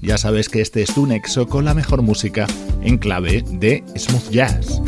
Ya sabes que este es tu nexo con la mejor música en clave de smooth jazz.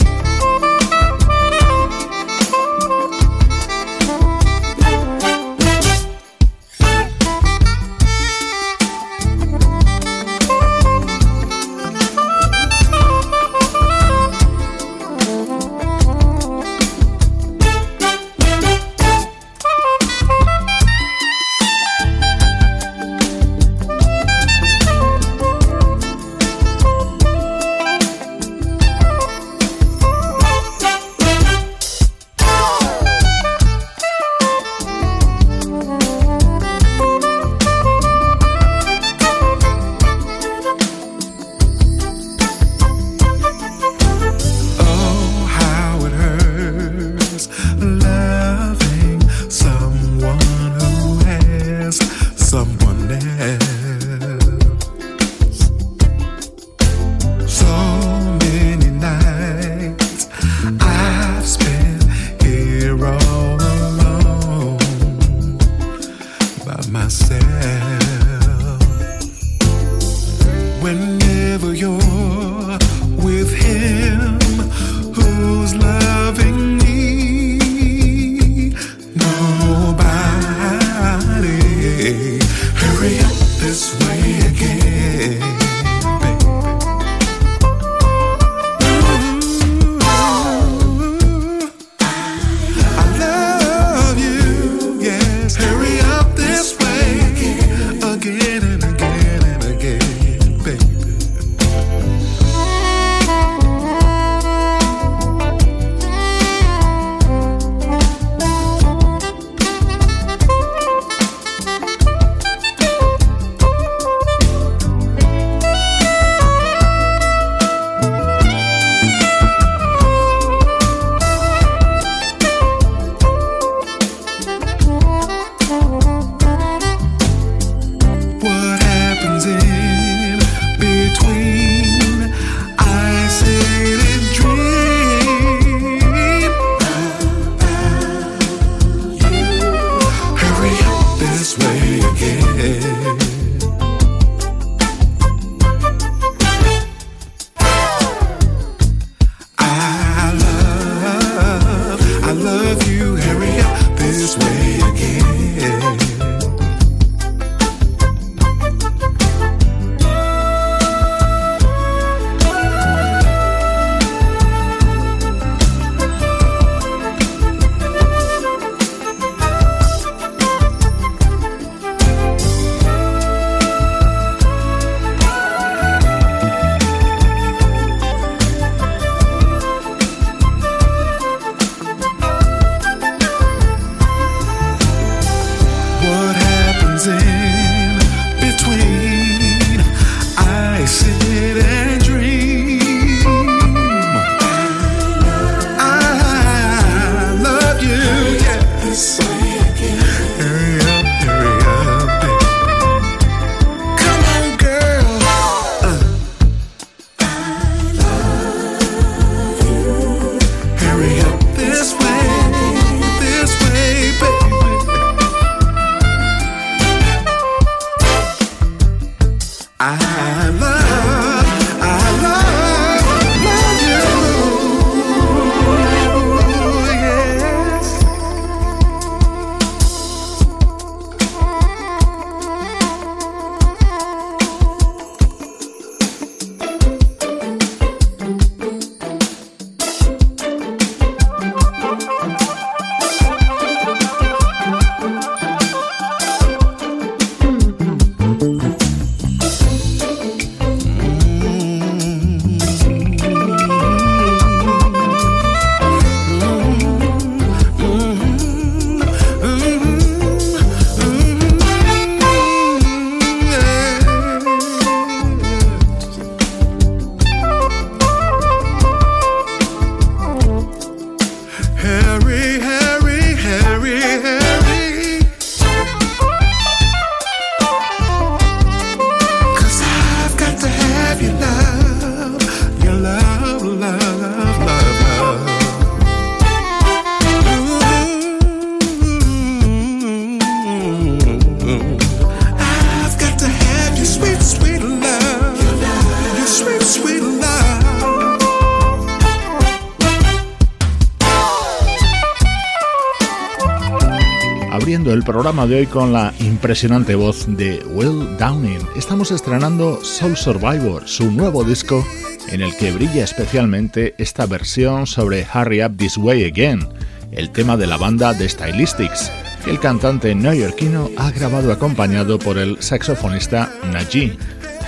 Programa de hoy con la impresionante voz de Will Downing. Estamos estrenando Soul Survivor, su nuevo disco en el que brilla especialmente esta versión sobre Hurry Up This Way Again, el tema de la banda The Stylistics, que el cantante neoyorquino ha grabado acompañado por el saxofonista Najee.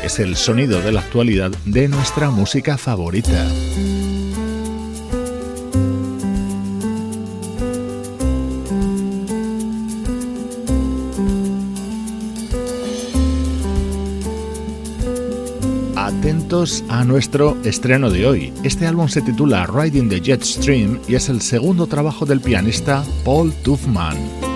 Es el sonido de la actualidad de nuestra música favorita. A nuestro estreno de hoy. Este álbum se titula Riding the Jet Stream y es el segundo trabajo del pianista Paul Tuffman.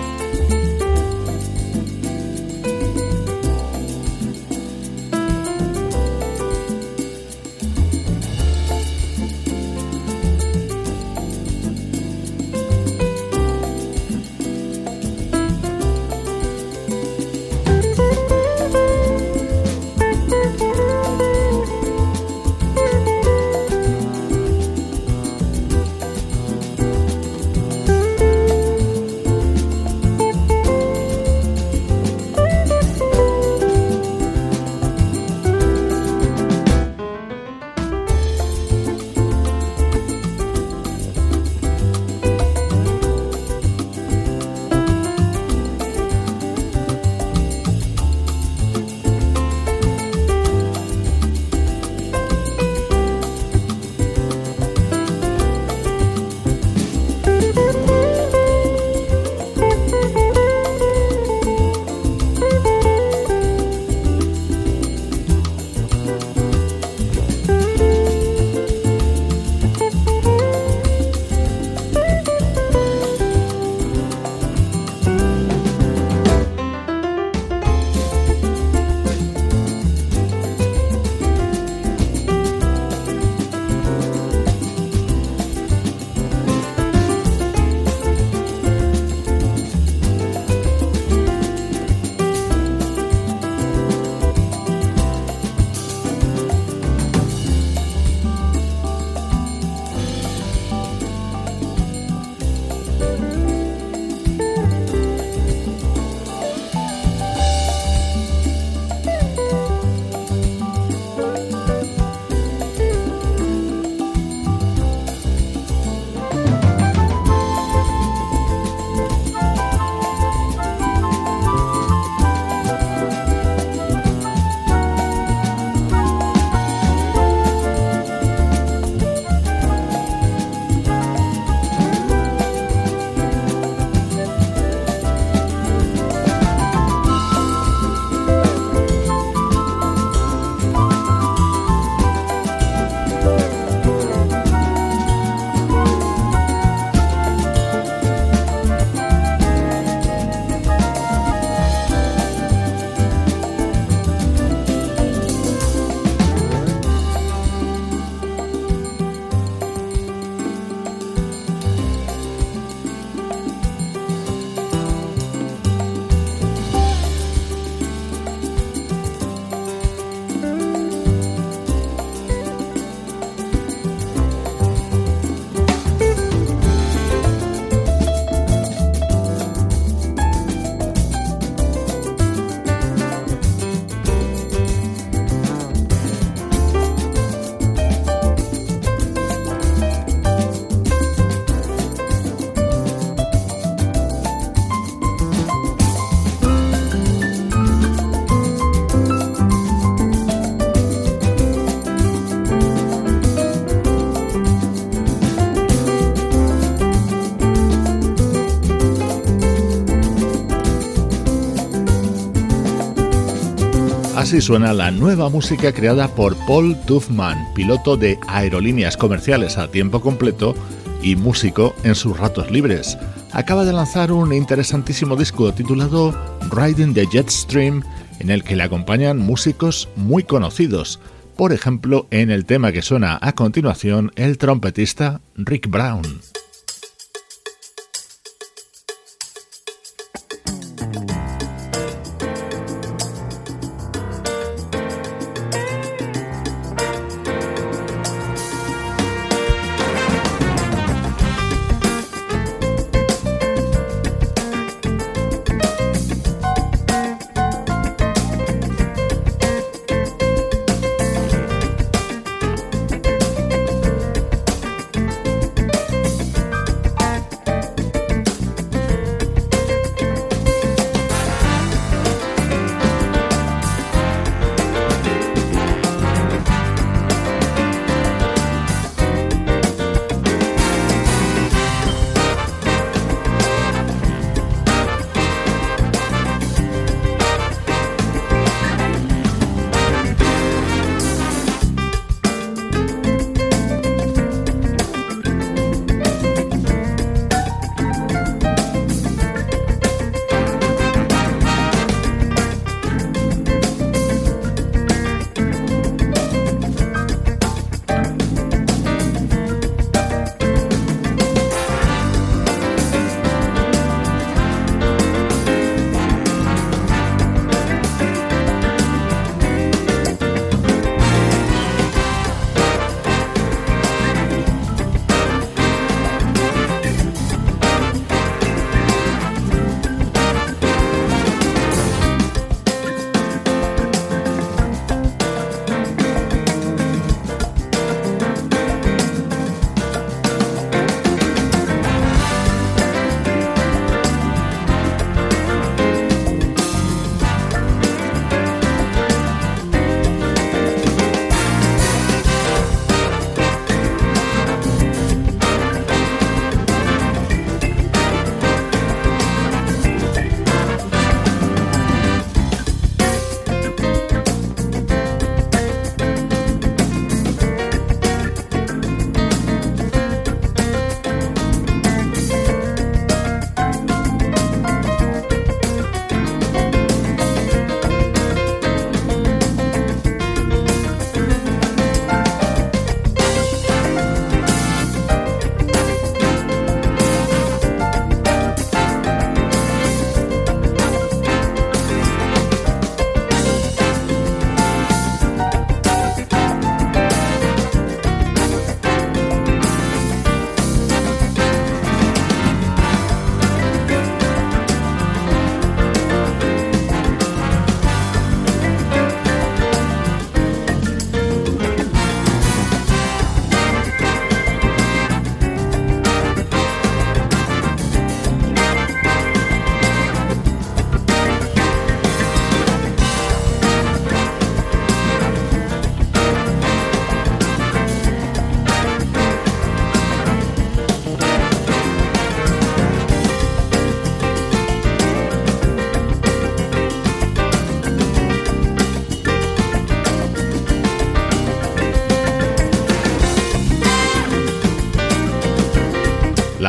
Así suena la nueva música creada por Paul Tuffman, piloto de aerolíneas comerciales a tiempo completo y músico en sus ratos libres. Acaba de lanzar un interesantísimo disco titulado Riding the Jet Stream, en el que le acompañan músicos muy conocidos. Por ejemplo, en el tema que suena a continuación, el trompetista Rick Brown.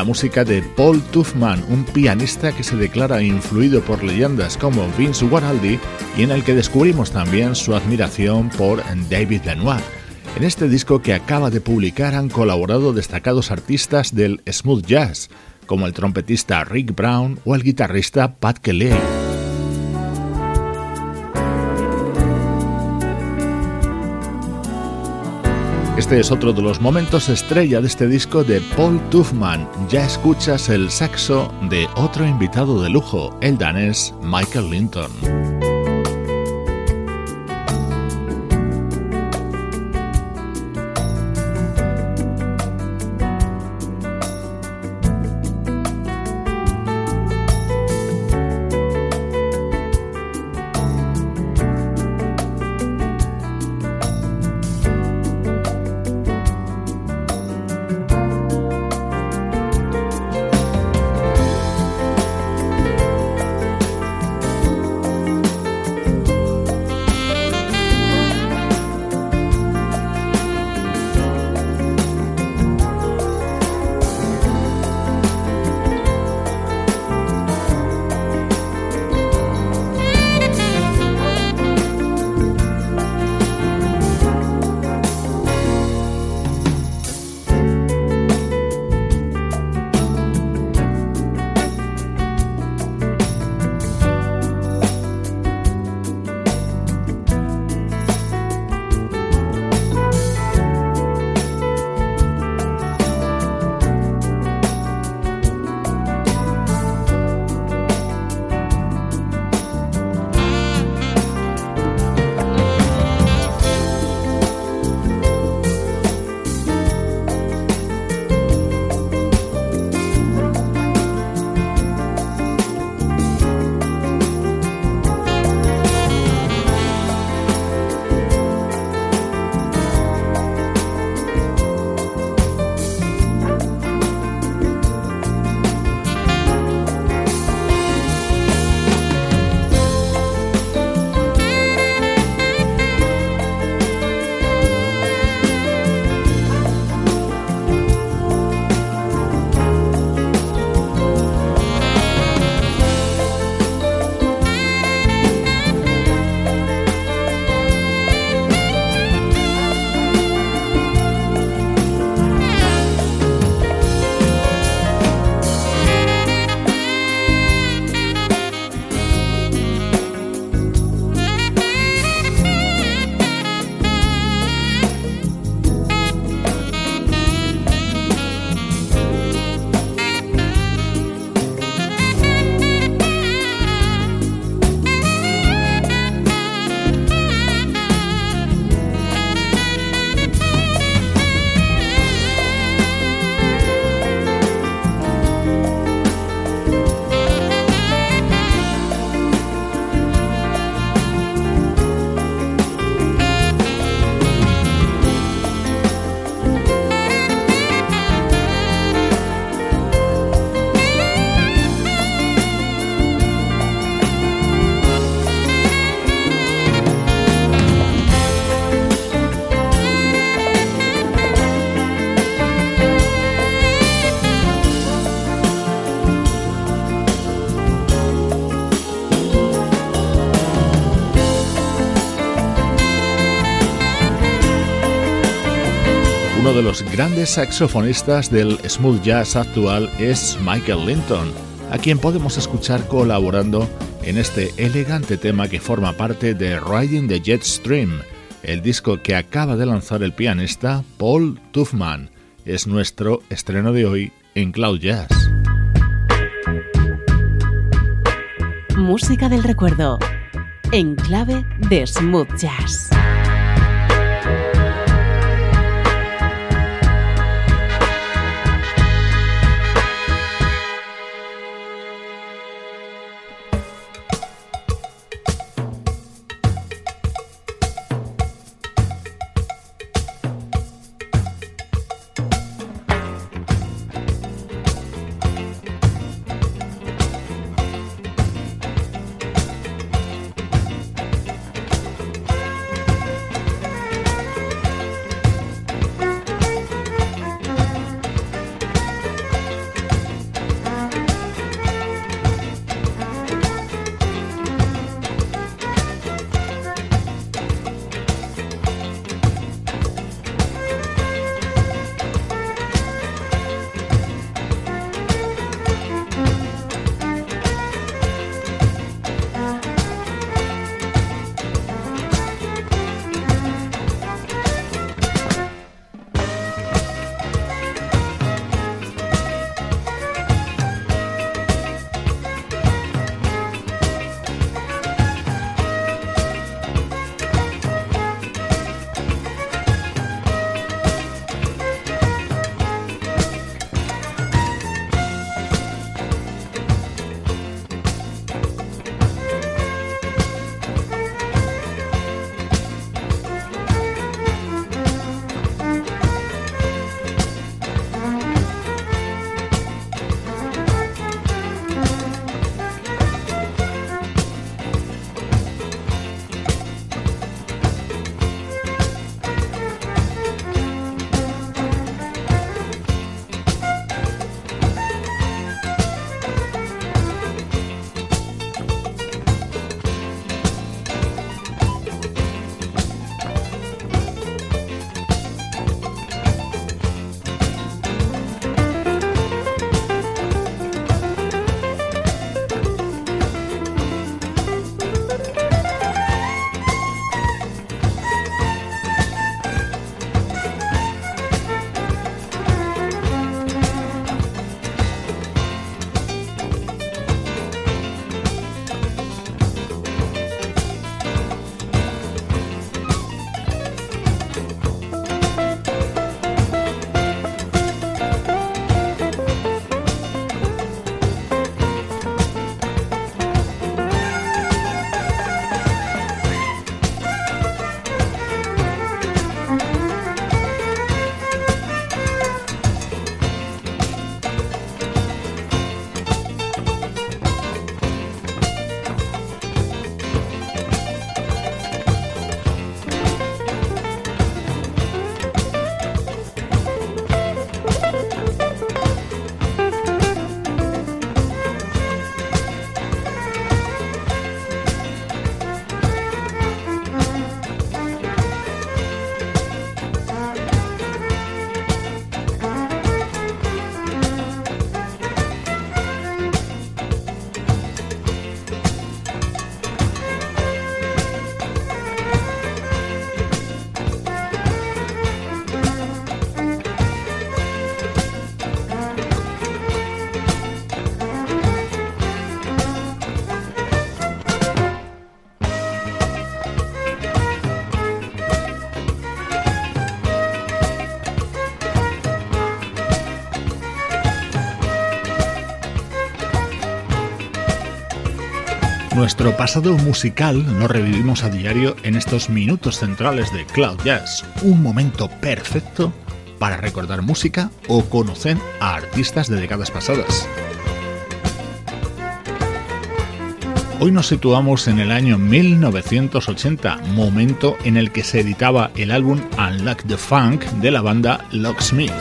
Música de Paul Tuffman, un pianista que se declara influido por leyendas como Vince Guaraldi y en el que descubrimos también su admiración por David Lenoir. En este disco que acaba de publicar han colaborado destacados artistas del smooth jazz, como el trompetista Rick Brown o el guitarrista Pat Kelly. Este es otro de los momentos estrella de este disco de Paul Tuffman. Ya escuchas el saxo de otro invitado de lujo, el danés Michael Linton. De los grandes saxofonistas del smooth jazz actual es Michael Linton, a quien podemos escuchar colaborando en este elegante tema que forma parte de Riding the Jet Stream, el disco que acaba de lanzar el pianista Paul Tuffman. Es nuestro estreno de hoy en Cloud Jazz. Música del recuerdo, en clave de smooth jazz. Nuestro pasado musical lo revivimos a diario en estos minutos centrales de Cloud Jazz, un momento perfecto para recordar música o conocer a artistas de décadas pasadas. Hoy nos situamos en el año 1980, momento en el que se editaba el álbum Unlock the Funk de la banda Locksmith.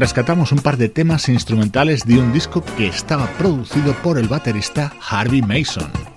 Rescatamos un par de temas instrumentales de un disco que estaba producido por el baterista Harvey Mason.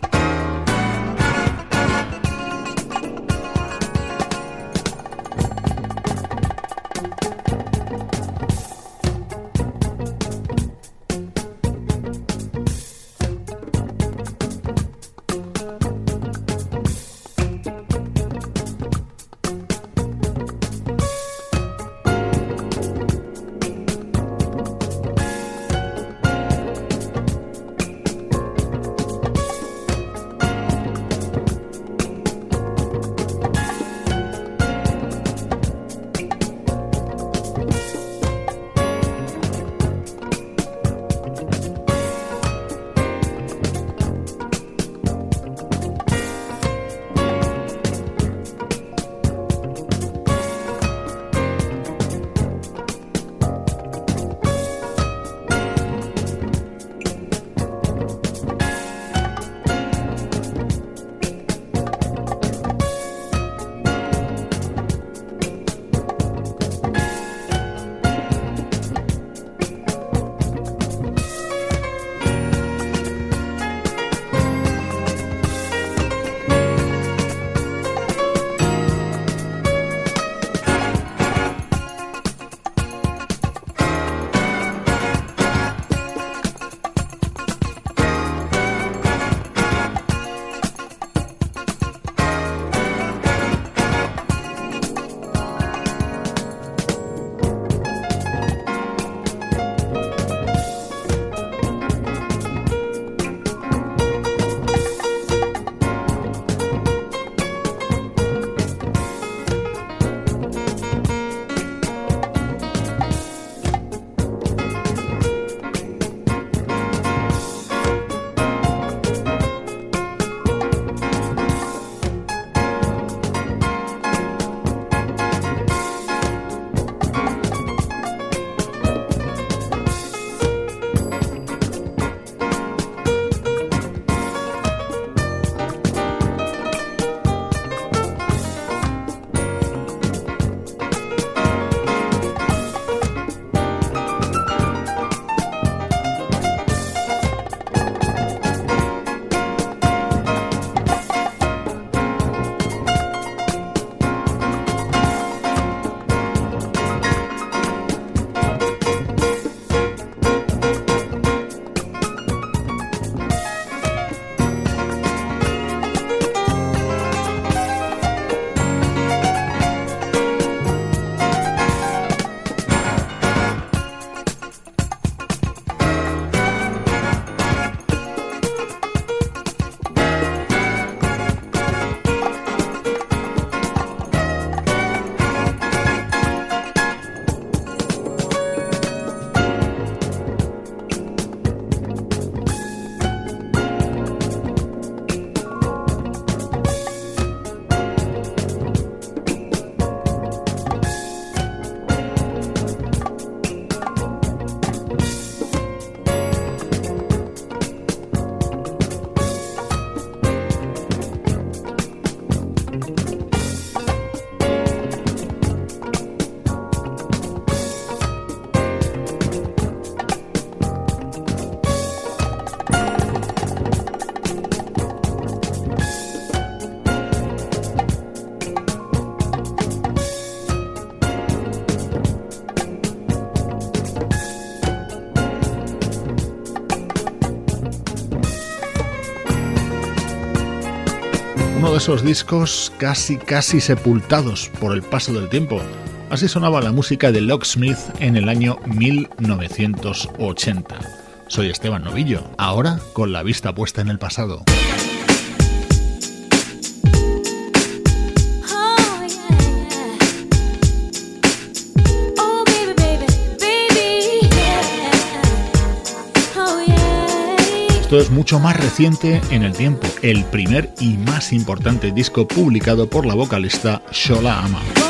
Esos discos casi casi sepultados por el paso del tiempo. Así sonaba la música de Locksmith en el año 1980. Soy Esteban Novillo, ahora con la vista puesta en el pasado. Esto es mucho más reciente en el tiempo, el primer y más importante disco publicado por la vocalista Shola Ama.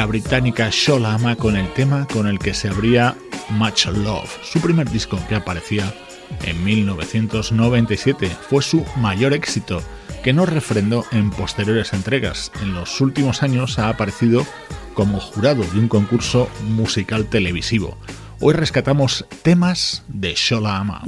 La británica Shola Ama con el tema con el que se abría Much Love, su primer disco que aparecía en 1997. Fue su mayor éxito, que no refrendó en posteriores entregas. En los últimos años ha aparecido como jurado de un concurso musical televisivo. Hoy rescatamos temas de Shola Ama.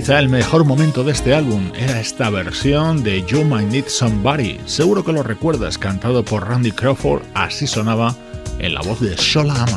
Quizá el mejor momento de este álbum era esta versión de You Might Need Somebody. Seguro que lo recuerdas, cantado por Randy Crawford, así sonaba en la voz de Shola Ama.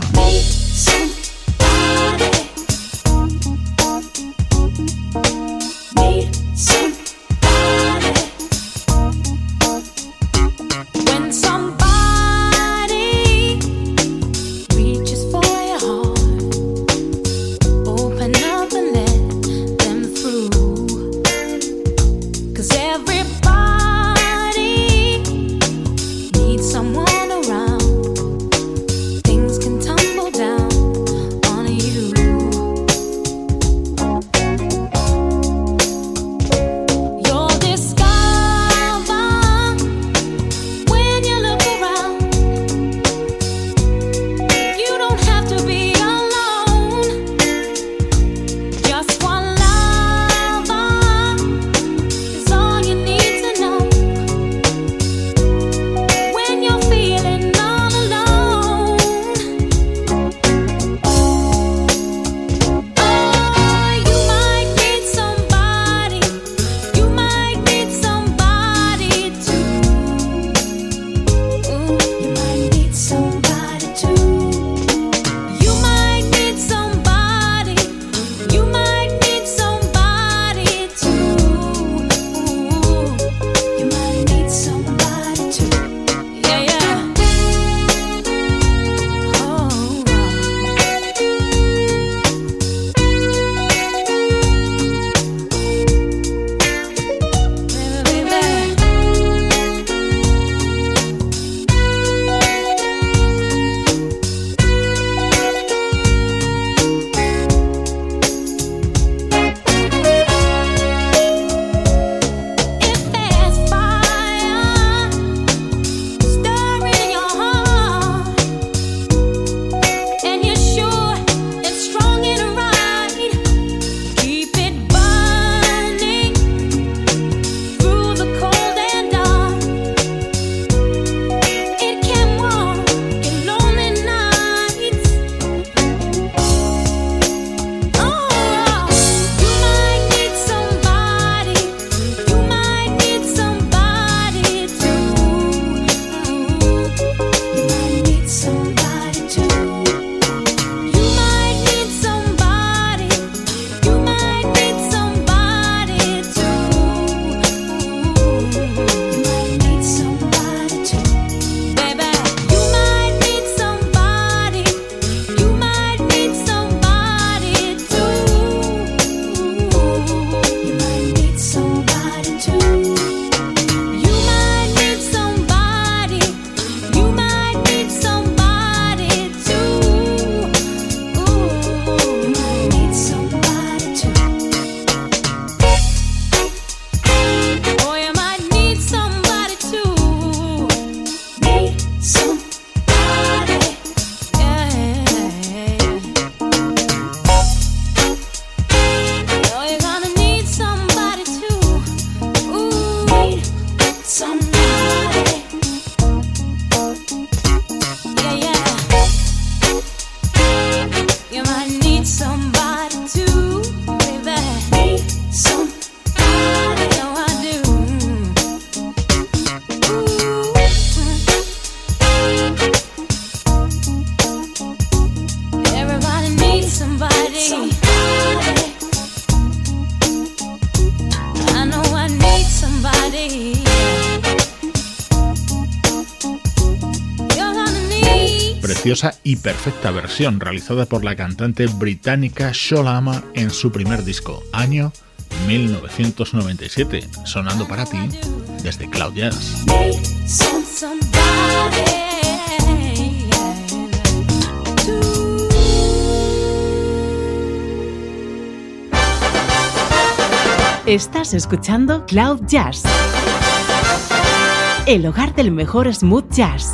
Perfecta versión realizada por la cantante británica Sholama en su primer disco, año 1997, sonando para ti desde Cloud Jazz. Estás escuchando Cloud Jazz, el hogar del mejor smooth jazz.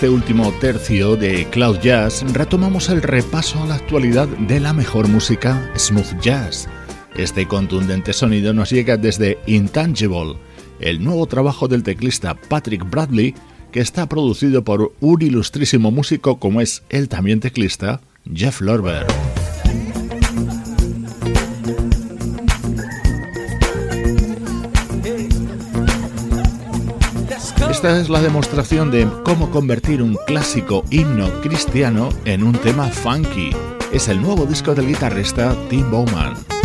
Este último tercio de Cloud Jazz retomamos el repaso a la actualidad de la mejor música smooth jazz. Este contundente sonido nos llega desde Intangible, el nuevo trabajo del teclista Patrick Bradley, que está producido por un ilustrísimo músico como es el también teclista Jeff Lorber. Esta es la demostración de cómo convertir un clásico himno cristiano en un tema funky. Es el nuevo disco del guitarrista Tim Bowman.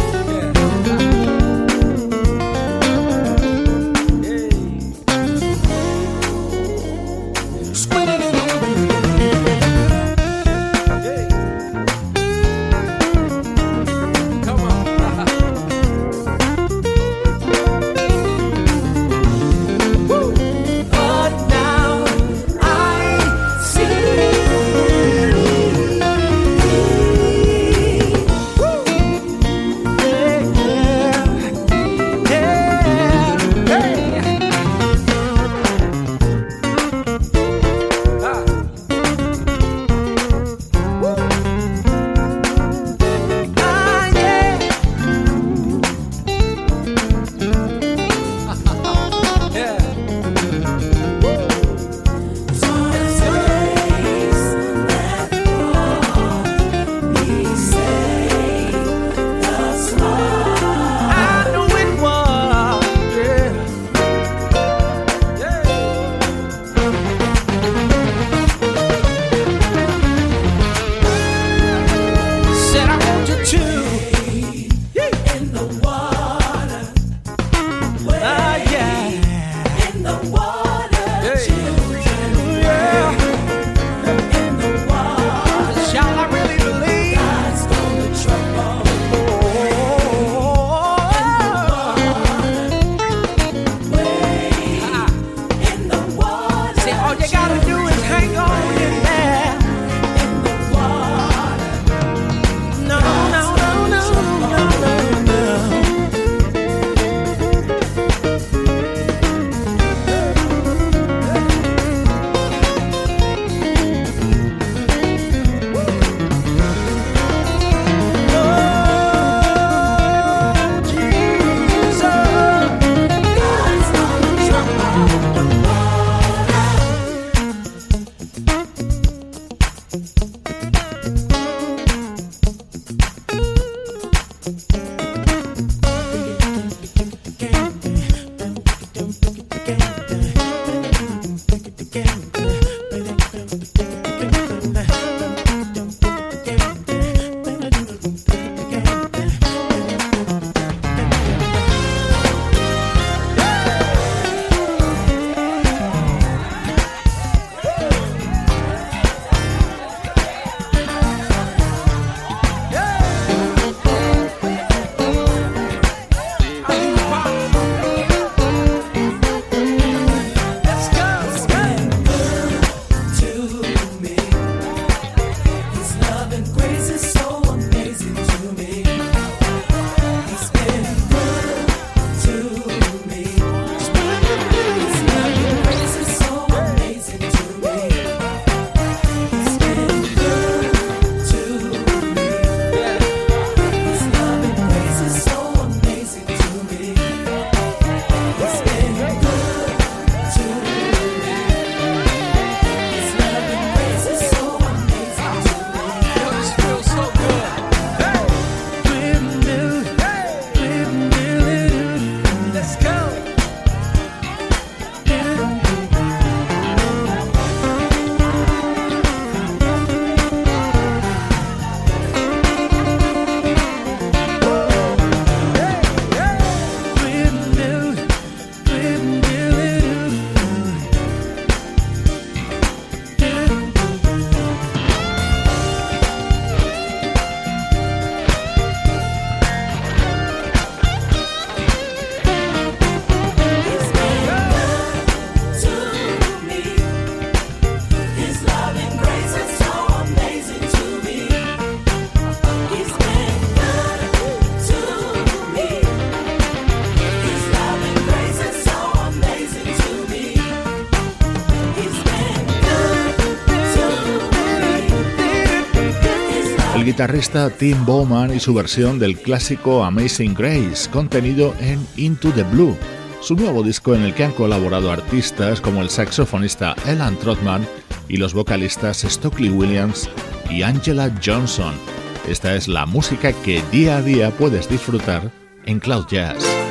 Guitarrista Tim Bowman y su versión del clásico Amazing Grace, contenido en Into the Blue, su nuevo disco en el que han colaborado artistas como el saxofonista Elan Trotman y los vocalistas Stockley Williams y Angela Johnson. Esta es la música que día a día puedes disfrutar en Cloud Jazz.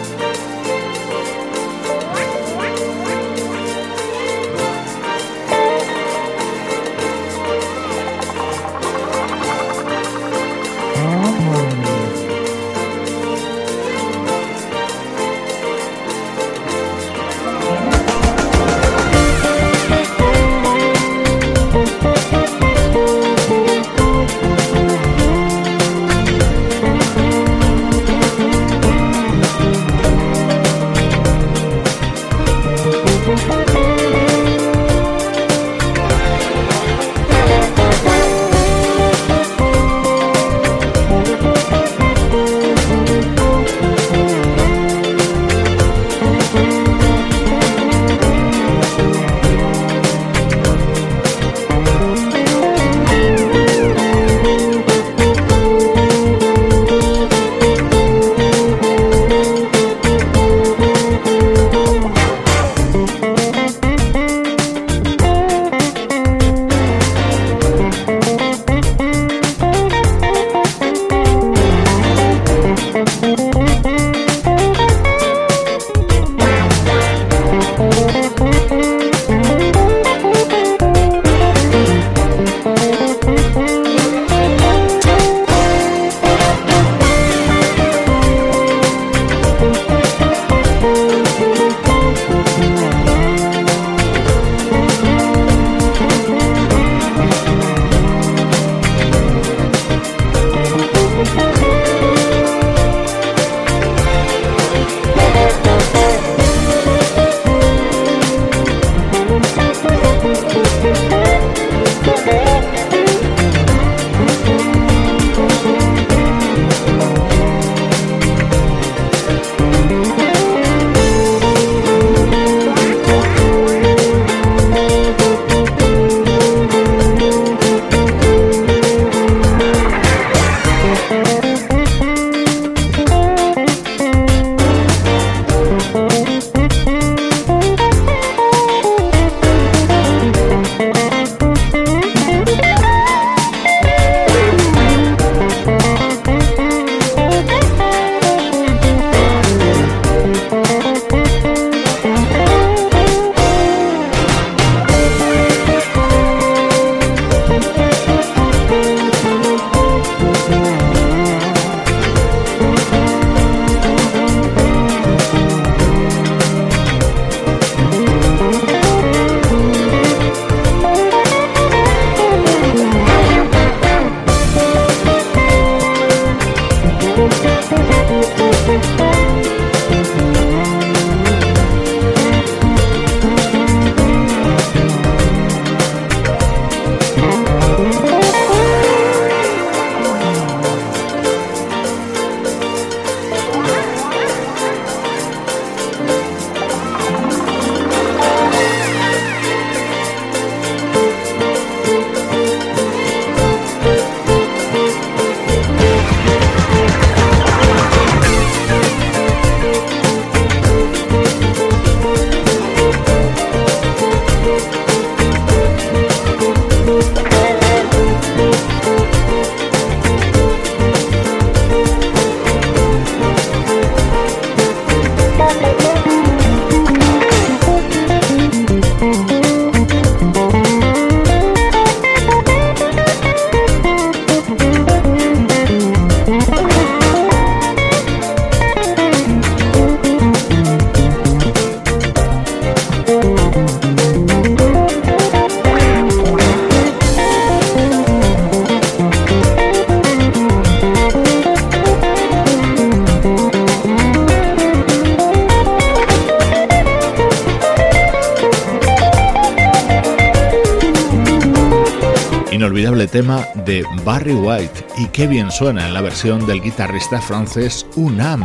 De Barry White y qué bien suena en la versión del guitarrista francés Unam.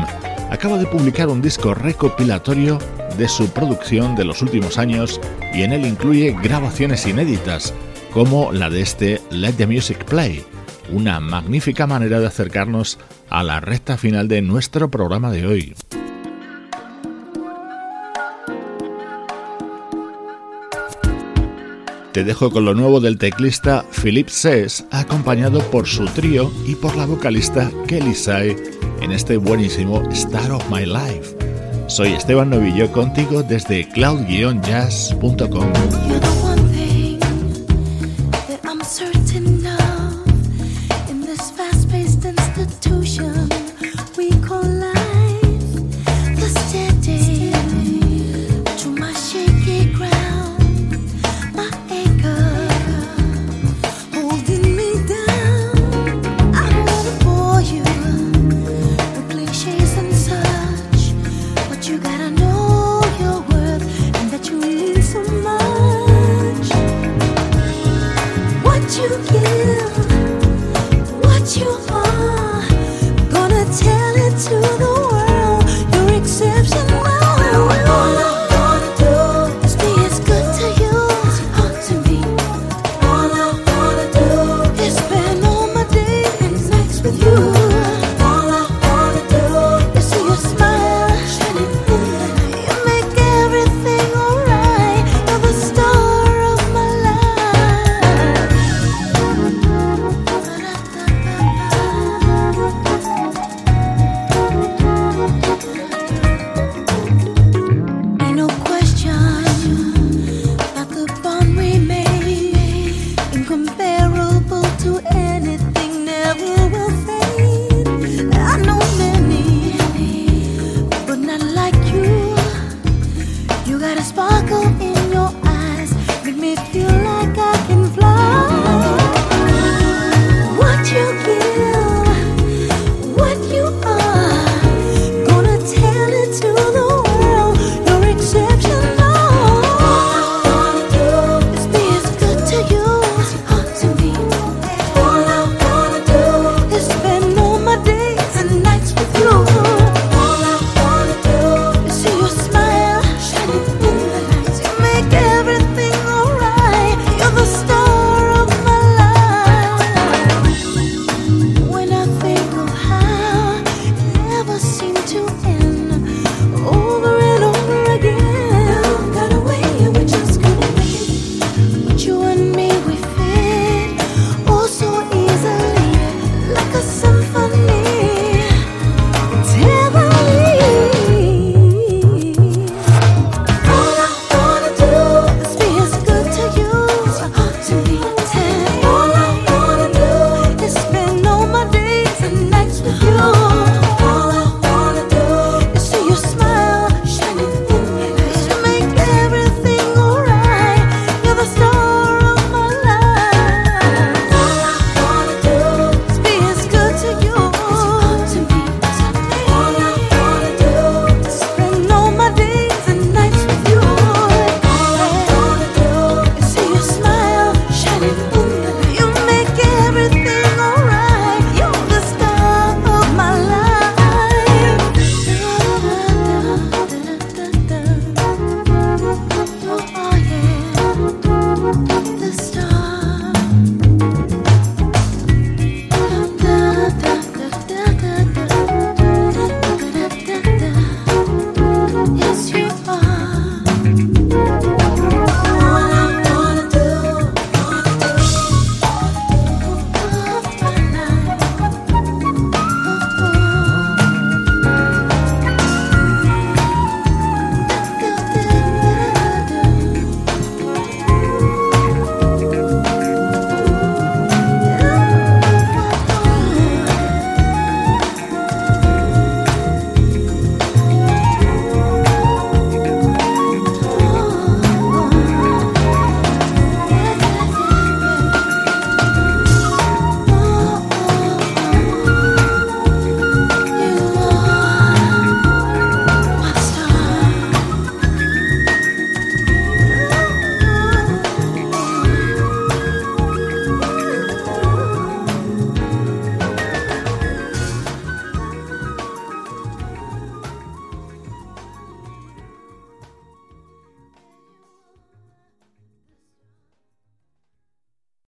Acaba de publicar un disco recopilatorio de su producción de los últimos años y en él incluye grabaciones inéditas, como la de este Let the Music Play. una magnífica manera de acercarnos a la recta final de nuestro programa de hoy. Te dejo con lo nuevo del teclista Philip Sess, acompañado por su trío y por la vocalista Kelly Sai en este buenísimo Star of My Life. Soy Esteban Novillo contigo desde cloud-jazz.com.